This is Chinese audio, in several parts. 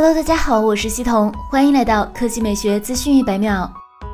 Hello，大家好，我是西彤，欢迎来到科技美学资讯一百秒。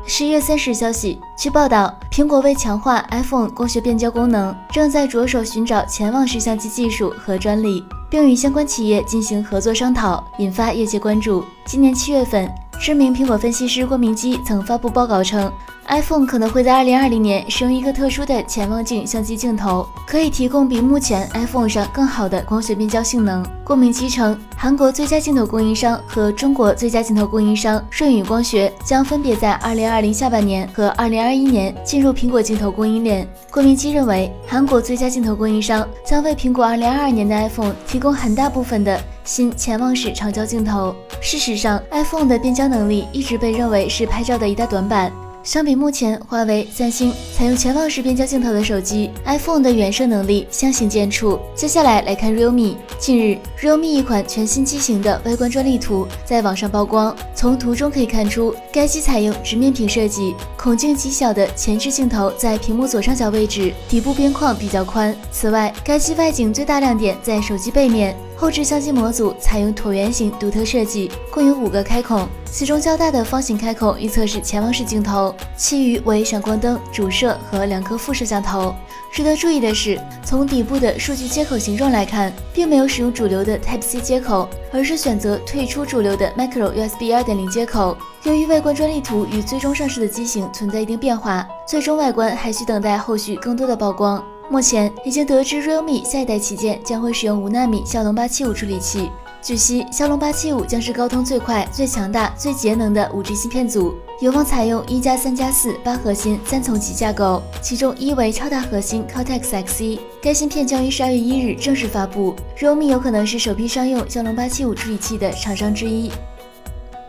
十一月三十日消息，据报道，苹果为强化 iPhone 光学变焦功能，正在着手寻找潜望式相机技术和专利，并与相关企业进行合作商讨，引发业界关注。今年七月份，知名苹果分析师郭明基曾发布报告称。iPhone 可能会在2020年使用一个特殊的潜望镜相机镜头，可以提供比目前 iPhone 上更好的光学变焦性能。郭明基称，韩国最佳镜头供应商和中国最佳镜头供应商舜宇光学将分别在2020下半年和2021年进入苹果镜头供应链。郭明基认为，韩国最佳镜头供应商将为苹果2022年的 iPhone 提供很大部分的新潜望式长焦镜头。事实上，iPhone 的变焦能力一直被认为是拍照的一大短板。相比目前华为、三星采用潜望式变焦镜头的手机，iPhone 的远摄能力相形见绌。接下来来看 Realme。近日，Realme 一款全新机型的外观专利图在网上曝光。从图中可以看出，该机采用直面屏设计，孔径极小的前置镜头在屏幕左上角位置，底部边框比较宽。此外，该机外景最大亮点在手机背面。后置相机模组采用椭圆形独特设计，共有五个开孔，其中较大的方形开孔预测是潜望式镜头，其余为闪光灯、主摄和两颗副摄像头。值得注意的是，从底部的数据接口形状来看，并没有使用主流的 Type C 接口，而是选择退出主流的 Micro USB 2.0接口。由于外观专利图与最终上市的机型存在一定变化，最终外观还需等待后续更多的曝光。目前已经得知，realme 下一代旗舰将会使用五纳米骁龙八七五处理器。据悉，骁龙八七五将是高通最快、最强大、最节能的五 G 芯片组，有望采用一加三加四八核心三层级架构，其中一为超大核心 Cortex X 一。该芯片将于十二月一日正式发布，realme 有可能是首批商用骁龙八七五处理器的厂商之一。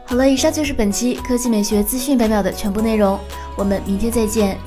好了，以上就是本期科技美学资讯百秒的全部内容，我们明天再见。